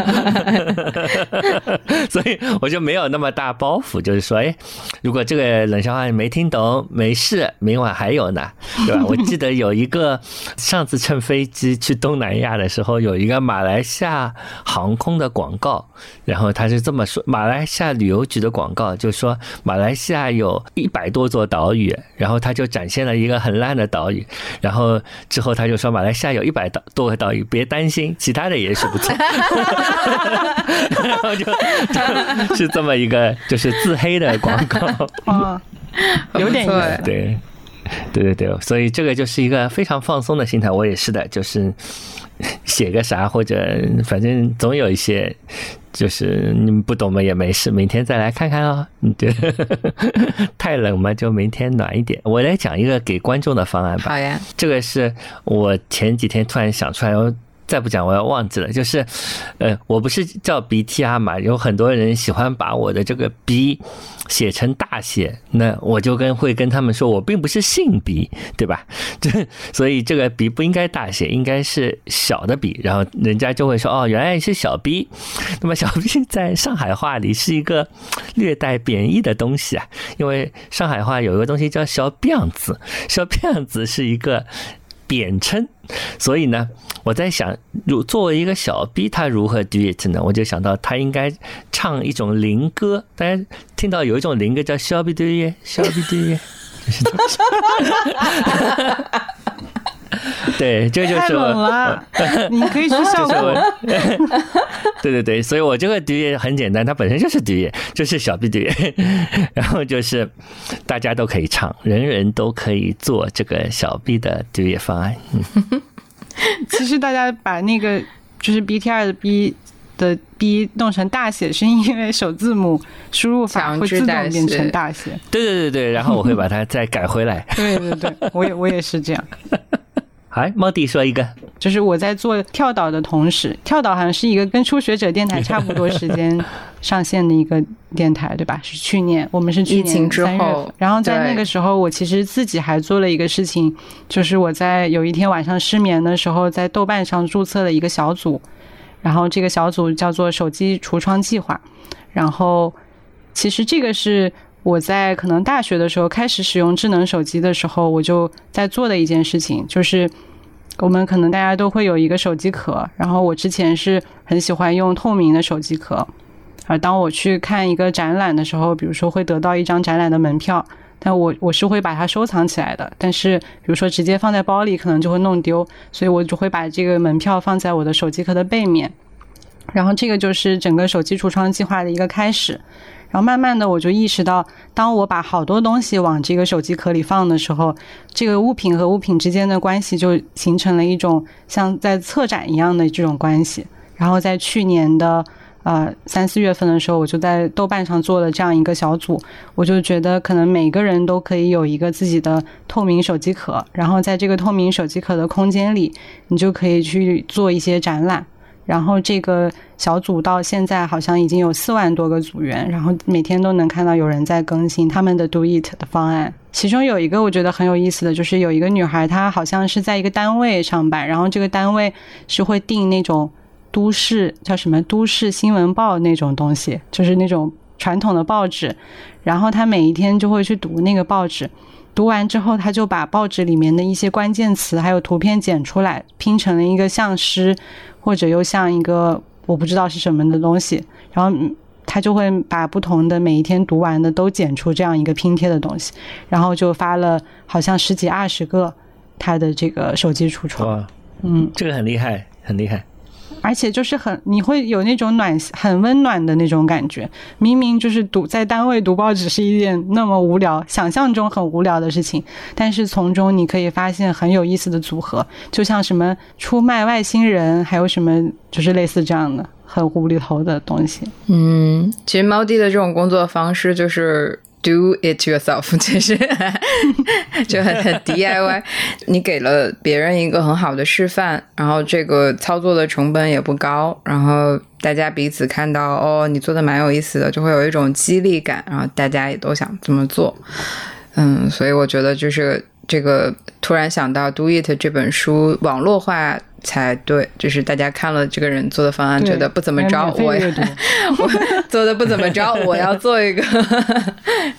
所以我就没有那么大包袱，就是说，哎，如果这个冷笑话你没听懂，没事，明晚还有呢，对吧？我记得有一个上次乘飞机去东南亚的时候，有一个马来西亚航空的广告，然后他是这么说：马来西亚。旅游局的广告，就说马来西亚有一百多座岛屿，然后他就展现了一个很烂的岛屿，然后之后他就说马来西亚有一百多个岛屿，别担心，其他的也是不错。然后就就是这么一个就是自黑的广告。哦，有点 意思。对，对对对，所以这个就是一个非常放松的心态。我也是的，就是写个啥或者反正总有一些，就是你们不懂嘛也没事，明天再来看看哦。你觉得太冷嘛，就明天暖一点。我来讲一个给观众的方案吧。好呀，这个是我前几天突然想出来，我再不讲我要忘记了。就是，呃，我不是叫 BTR 嘛，有很多人喜欢把我的这个 B 写成大写，那我就跟会跟他们说，我并不是姓 B，对吧？这所以这个 B 不应该大写，应该是小的 B，然后人家就会说，哦，原来是小 B。那么小 B 在上海话里是一个略带贬义的东西啊，因为上海话有一个东西叫小辫子，小辫子是一个贬称，所以呢，我在想，如作为一个小 B，他如何 do it 呢？我就想到他应该唱一种灵歌，大家听到有一种灵歌叫小 B 对耶，小 B 对耶，就是这种 对，这就是太冷我。了，你可以去效就是果。我，对对对，所以我这个 do it 很简单，它本身就是 do it，就是小 B do it，然后就是大家都可以唱，人人都可以做这个小 B 的 do it 方案。嗯其实大家把那个就是 BTR 的 B 的 B 弄成大写，是因为首字母输入法会自动变成大写。对对对对，然后我会把它再改回来。对对对，我也我也是这样。哎，猫弟说一个，就是我在做跳岛的同时，跳岛好像是一个跟初学者电台差不多时间上线的一个电台，对吧？是去年，我们是去年疫情之3月然后在那个时候，我其实自己还做了一个事情，就是我在有一天晚上失眠的时候，在豆瓣上注册了一个小组，然后这个小组叫做“手机橱窗计划”，然后其实这个是。我在可能大学的时候开始使用智能手机的时候，我就在做的一件事情，就是我们可能大家都会有一个手机壳，然后我之前是很喜欢用透明的手机壳，而当我去看一个展览的时候，比如说会得到一张展览的门票，但我我是会把它收藏起来的，但是比如说直接放在包里可能就会弄丢，所以我就会把这个门票放在我的手机壳的背面，然后这个就是整个手机橱窗计划的一个开始。然后慢慢的，我就意识到，当我把好多东西往这个手机壳里放的时候，这个物品和物品之间的关系就形成了一种像在策展一样的这种关系。然后在去年的呃三四月份的时候，我就在豆瓣上做了这样一个小组，我就觉得可能每个人都可以有一个自己的透明手机壳，然后在这个透明手机壳的空间里，你就可以去做一些展览。然后这个小组到现在好像已经有四万多个组员，然后每天都能看到有人在更新他们的 Do It 的方案。其中有一个我觉得很有意思的就是有一个女孩，她好像是在一个单位上班，然后这个单位是会订那种都市叫什么都市新闻报那种东西，就是那种传统的报纸，然后她每一天就会去读那个报纸。读完之后，她就把报纸里面的一些关键词还有图片剪出来，拼成了一个像诗或者又像一个我不知道是什么的东西，然后嗯他就会把不同的每一天读完的都剪出这样一个拼贴的东西，然后就发了好像十几二十个他的这个手机橱窗，哇，嗯，这个很厉害，很厉害。而且就是很你会有那种暖很温暖的那种感觉。明明就是读在单位读报纸是一件那么无聊、想象中很无聊的事情，但是从中你可以发现很有意思的组合，就像什么出卖外星人，还有什么就是类似这样的很无厘头的东西。嗯，其实猫弟的这种工作方式就是 do it yourself，其实就很很 DIY。你给了别人一个很好的示范，然后这个操作的成本也不高，然后大家彼此看到哦，你做的蛮有意思的，就会有一种激励感，然后大家也都想这么做。嗯，所以我觉得就是这个突然想到《Do It》这本书网络化才对，就是大家看了这个人做的方案，觉得不怎么着，我也 我做的不怎么着，我要做一个，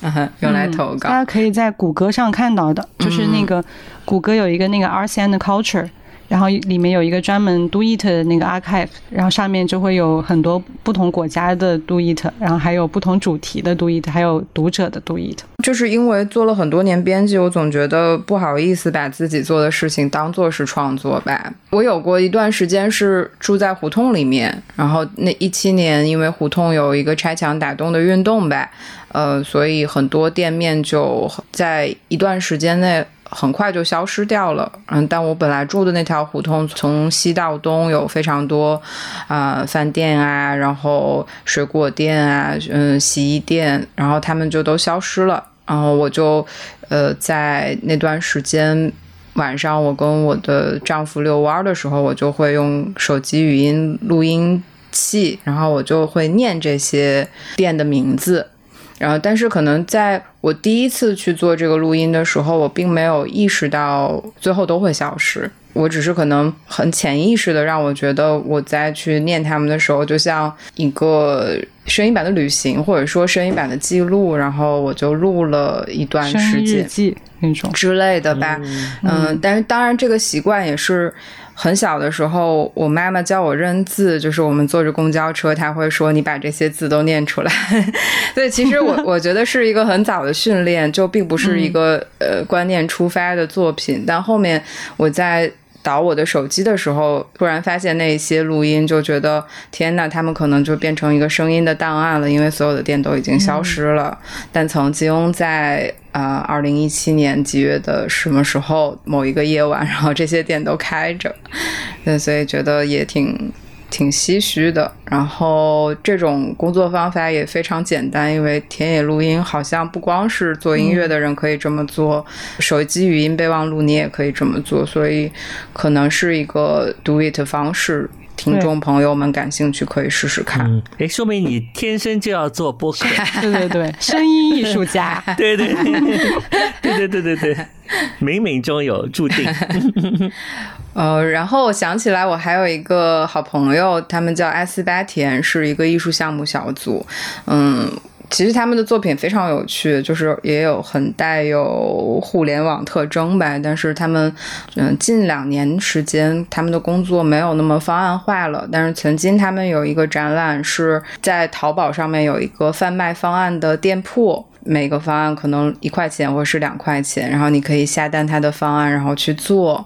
嗯 用来投稿。大家可以在谷歌上看到的，就是那个谷歌有一个那个 Arts and Culture，然后里面有一个专门 Do It 的那个 archive，然后上面就会有很多不同国家的 Do It，然后还有不同主题的 Do It，还有读者的 Do It。就是因为做了很多年编辑，我总觉得不好意思把自己做的事情当做是创作吧。我有过一段时间是住在胡同里面，然后那一七年因为胡同有一个拆墙打洞的运动吧，呃，所以很多店面就在一段时间内。很快就消失掉了，嗯，但我本来住的那条胡同，从西到东有非常多，啊、饭店啊，然后水果店啊，嗯，洗衣店，然后他们就都消失了，然后我就，呃，在那段时间晚上，我跟我的丈夫遛弯的时候，我就会用手机语音录音器，然后我就会念这些店的名字。然后，但是可能在我第一次去做这个录音的时候，我并没有意识到最后都会消失。我只是可能很潜意识的让我觉得，我在去念他们的时候，就像一个声音版的旅行，或者说声音版的记录。然后我就录了一段时间记那种。之类的吧。嗯，但是当然这个习惯也是很小的时候，我妈妈教我认字，就是我们坐着公交车，她会说你把这些字都念出来。所以其实我 我觉得是一个很早的训练，就并不是一个、呃观念出发的作品。但后面我在。导我的手机的时候，突然发现那些录音，就觉得天呐，他们可能就变成一个声音的档案了，因为所有的店都已经消失了。但曾经在呃二零一七年几月的什么时候某一个夜晚，然后这些店都开着，对，所以觉得也挺挺唏嘘的。然后这种工作方法也非常简单，因为田野录音好像不光是做音乐的人可以这么做，手机语音备忘录你也可以这么做，所以可能是一个 do it 方式。听众朋友们感兴趣可以试试看。嗯，哎，说明你天生就要做播客。对 对对，声音艺术家。对对对对对对对，冥冥中有注定。呃，然后我想起来，我还有一个好朋友，他们叫艾斯巴田，是一个艺术项目小组。嗯，其实他们的作品非常有趣，就是也有很带有互联网特征吧。但是他们，嗯，近两年时间，他们的工作没有那么方案化了。但是曾经他们有一个展览，是在淘宝上面有一个贩卖方案的店铺。每个方案可能一块钱或是两块钱，然后你可以下单它的方案，然后去做，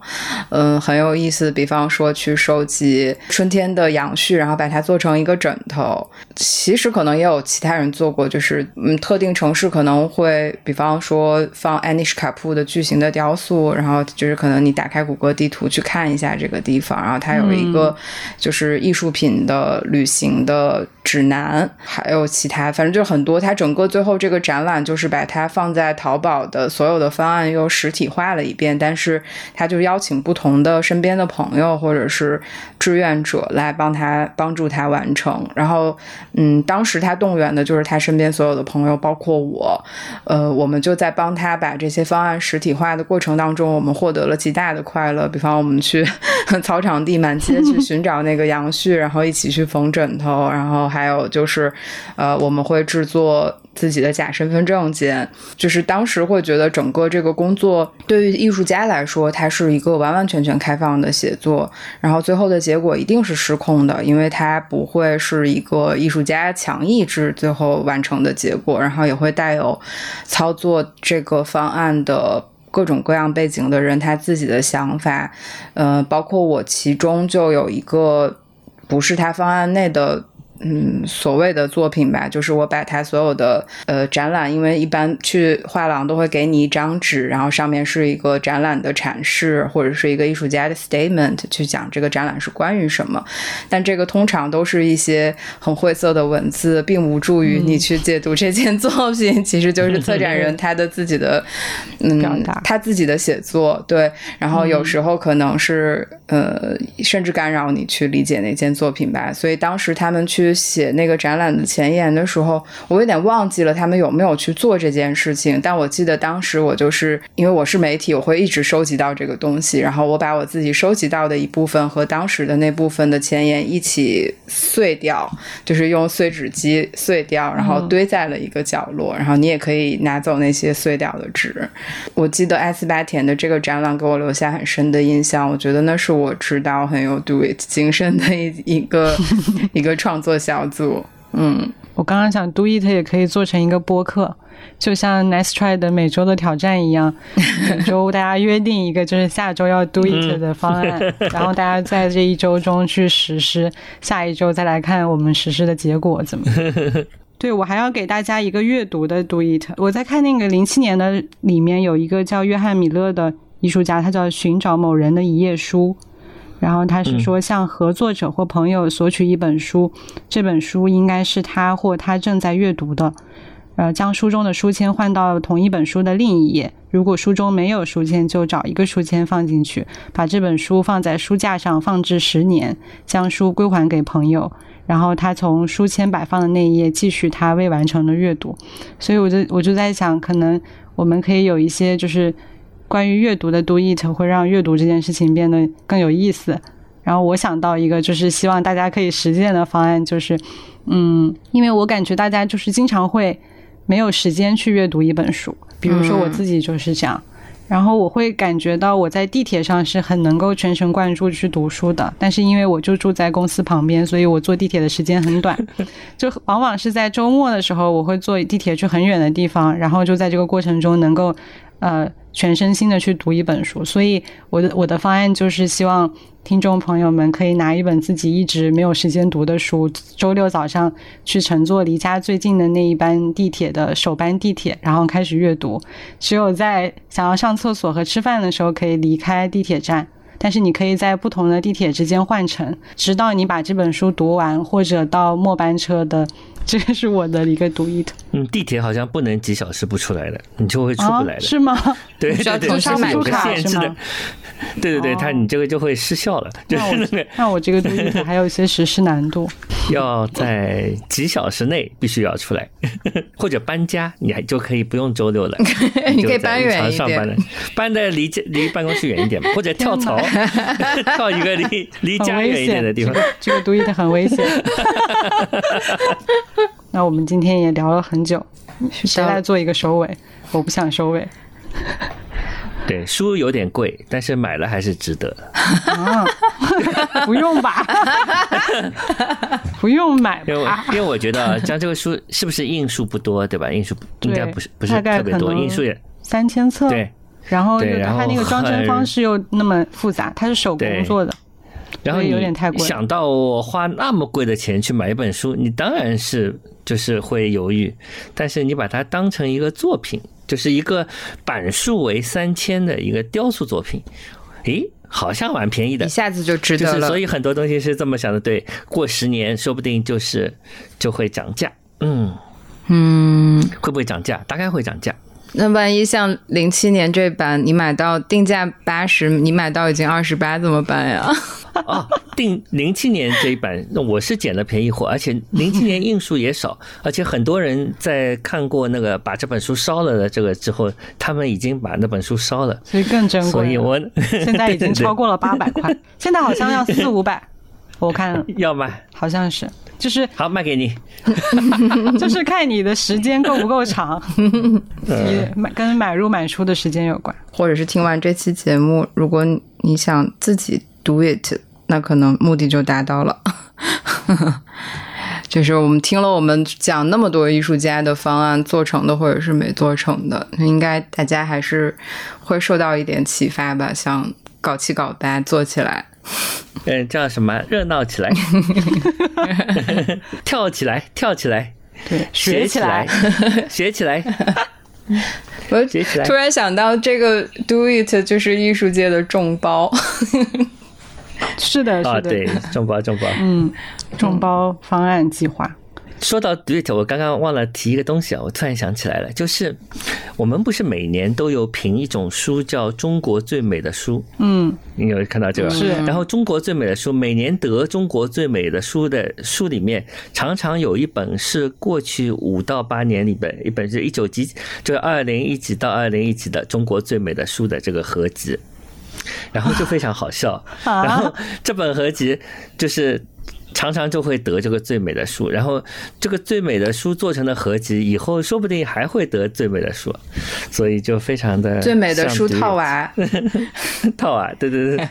嗯，很有意思。比方说去收集春天的杨絮，然后把它做成一个枕头。其实可能也有其他人做过，就是嗯，特定城市可能会，比方说放安妮什卡普的巨型的雕塑，然后就是可能你打开谷歌地图去看一下这个地方，然后它有一个就是艺术品的旅行的指南，还有其他，反正就很多。它整个最后这个展览就是把它放在淘宝的所有的方案又实体化了一遍，但是他就邀请不同的身边的朋友或者是志愿者来帮他帮助他完成。然后，嗯，当时他动员的就是他身边所有的朋友，包括我，呃，我们就在帮他把这些方案实体化的过程当中，我们获得了极大的快乐。比方我们去 草场地满街去 寻找那个杨絮，然后一起去缝枕头，然后还有就是，呃，我们会制作。自己的假身份证件，就是当时会觉得整个这个工作对于艺术家来说，它是一个完完全全开放的写作，然后最后的结果一定是失控的，因为它不会是一个艺术家强意志最后完成的结果，然后也会带有操作这个方案的。各种各样背景的人，他自己的想法，呃，包括我其中就有一个不是他方案内的。嗯，所谓的作品吧，就是我把它所有的呃展览，因为一般去画廊都会给你一张纸，然后上面是一个展览的阐释，或者是一个艺术家的 statement，去讲这个展览是关于什么。但这个通常都是一些很晦涩的文字，并无助于你去解读这件作品。其实就是策展人 他的自己的嗯表达他自己的写作，对，然后有时候可能是、呃，甚至干扰你去理解那件作品吧。所以当时他们去写那个展览的前言的时候，我有点忘记了他们有没有去做这件事情。但我记得当时我就是因为我是媒体，我会一直收集到这个东西，然后我把我自己收集到的一部分和当时的那部分的前言一起碎掉，就是用碎纸机碎掉，然后堆在了一个角落。然后你也可以拿走那些碎掉的纸。我记得艾斯巴田的这个展览给我留下很深的印象，我觉得那是我知道很有 do it 精神的一一个一个创作小组。嗯，我刚刚想 do it 也可以做成一个播客，就像 Nice Try 的每周的挑战一样，每周大家约定一个就是下周要 do it 的方案，然后大家在这一周中去实施，下一周再来看我们实施的结果怎么样。对，我还要给大家一个阅读的 do it。我在看那个零七年的里面有一个叫约翰米勒的艺术家，他叫寻找某人的一页书。然后他是说，向合作者或朋友索取一本书，这本书应该是他或他正在阅读的。呃，将书中的书签换到同一本书的另一页。如果书中没有书签，就找一个书签放进去，把这本书放在书架上放置十年，将书归还给朋友。然后他从书签摆放的那一页继续他未完成的阅读。所以我就我就在想，可能我们可以有一些就是。关于阅读的 do it 会让阅读这件事情变得更有意思。然后我想到一个，就是希望大家可以实践的方案，就是，嗯，因为我感觉大家就是经常会没有时间去阅读一本书，比如说我自己就是这样。然后我会感觉到我在地铁上是很能够全神贯注去读书的，但是因为我就住在公司旁边，所以我坐地铁的时间很短，就往往是在周末的时候，我会坐地铁去很远的地方，然后就在这个过程中能够。呃，全身心的去读一本书，所以我的我的方案就是希望听众朋友们可以拿一本自己一直没有时间读的书，周六早上去乘坐离家最近的那一班地铁的首班地铁，然后开始阅读。只有在想要上厕所和吃饭的时候可以离开地铁站，但是你可以在不同的地铁之间换乘，直到你把这本书读完，或者到末班车的。这个是我的一个独一的。嗯，地铁好像不能几小时不出来的，你就会出不来的。是吗？对 对对，它是有个限制的。对对对，它你这个就会失效了。就是那个，那我这个读 it 还有一些实施难度。要在几小时内必须要出来，或者搬家，你还就可以不用周六了。你可以搬远一点，搬的离离办公室远一点，或者跳槽，跳一个离离家远一点的地方。这个独一的很危险。那我们今天也聊了很久，谁来做一个收尾？我不想收尾。对，书有点贵，但是买了还是值得。啊，不用吧？不用买吧？因为我觉得，像这个书是不是印数不多，对吧？印数应该不是不是特别多，印数也三千册。对，然后它那个装帧方式又那么复杂，它是手工做的。然后有点太贵想到我花那么贵的钱去买一本书，你当然是就是会犹豫。但是你把它当成一个作品，就是一个版数为三千的一个雕塑作品，诶，好像蛮便宜的，一下子就值得了。所以很多东西是这么想的，对，过十年说不定就是就会涨价。嗯嗯，会不会涨价？大概会涨价。那万一像零七年这版，你买到定价八十，你买到已经二十八，怎么办呀？哦，定零七年这一版，那我是捡了便宜货，而且零七年印数也少，而且很多人在看过那个把这本书烧了的这个之后，他们已经把那本书烧了，所以更珍贵。所以我现在已经超过了八百块，现在好像要四五百，我看 要买，好像是。就是好卖给你，就是看你的时间够不够长，你买跟买入买出的时间有关，或者是听完这期节目，如果你想自己 do it，那可能目的就达到了。就是我们听了我们讲那么多艺术家的方案，做成的或者是没做成的，应该大家还是会受到一点启发吧，想搞七搞八做起来。嗯，叫什么？热闹起来，跳起来，跳起来，对，学起来，学起来。我学起来。突然想到，这个 “do it” 就是艺术界的众包。是的，是的，对，众包，众包。嗯，众包方案计划。说到 do it，我刚刚忘了提一个东西啊，我突然想起来了，就是我们不是每年都有评一种书叫中国最美的书，嗯，你有看到这个？是然后中国最美的书，每年得中国最美的书的书里面，常常有一本是过去五到八年里边，一本是一九几，就是二零一几到二零一几的中国最美的书的这个合集，然后就非常好笑。啊然后这本合集就是。常常就会得这个最美的书，然后这个最美的书做成的合集，以后说不定还会得最美的书，所以就非常的最美的书套娃，套娃，对对对，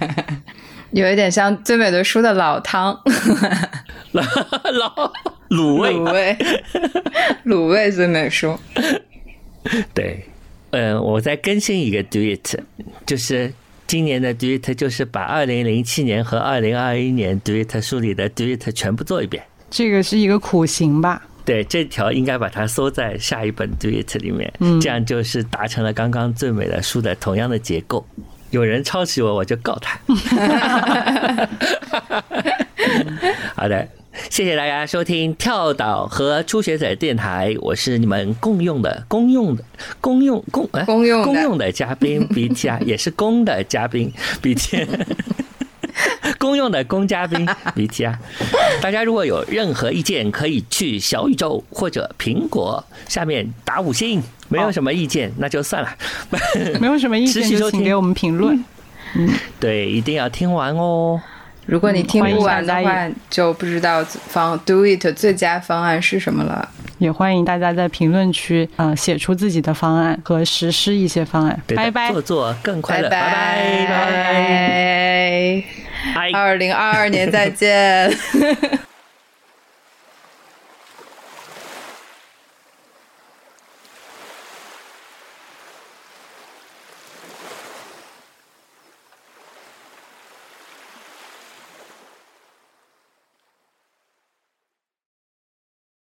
有一点像最美的书的老汤，老老卤味。卤味，卤味最美书。对，嗯，我再更新一个 Do It，就是今年的 Do It，就是把二零零七年和二零二一年 Do It 书里的 Do It 全部做一遍。这个是一个苦行吧？对，这条应该把它收在下一本 Do It 里面，这样就是达成了刚刚最美的书的同样的结构。有人抄袭我，我就告他。好的，谢谢大家收听跳岛和初学者电台，我是你们共用的、公用的、公用公哎公用公用的嘉宾 BT 也是公的嘉宾 BT。公用的公嘉宾 BT 啊，大家如果有任何意见，可以去小宇宙或者苹果下面打五星。没有什么意见，那就算了。没有什么意见持续收听就请给我们评论。对，一定要听完哦。如果你听不完的话，就不知道方 Do It 最佳方案是什么了。也欢迎大家在评论区呃写出自己的方案和实施一些方案。拜拜做。做更快乐，拜拜拜拜拜，拜。二零二二年再见。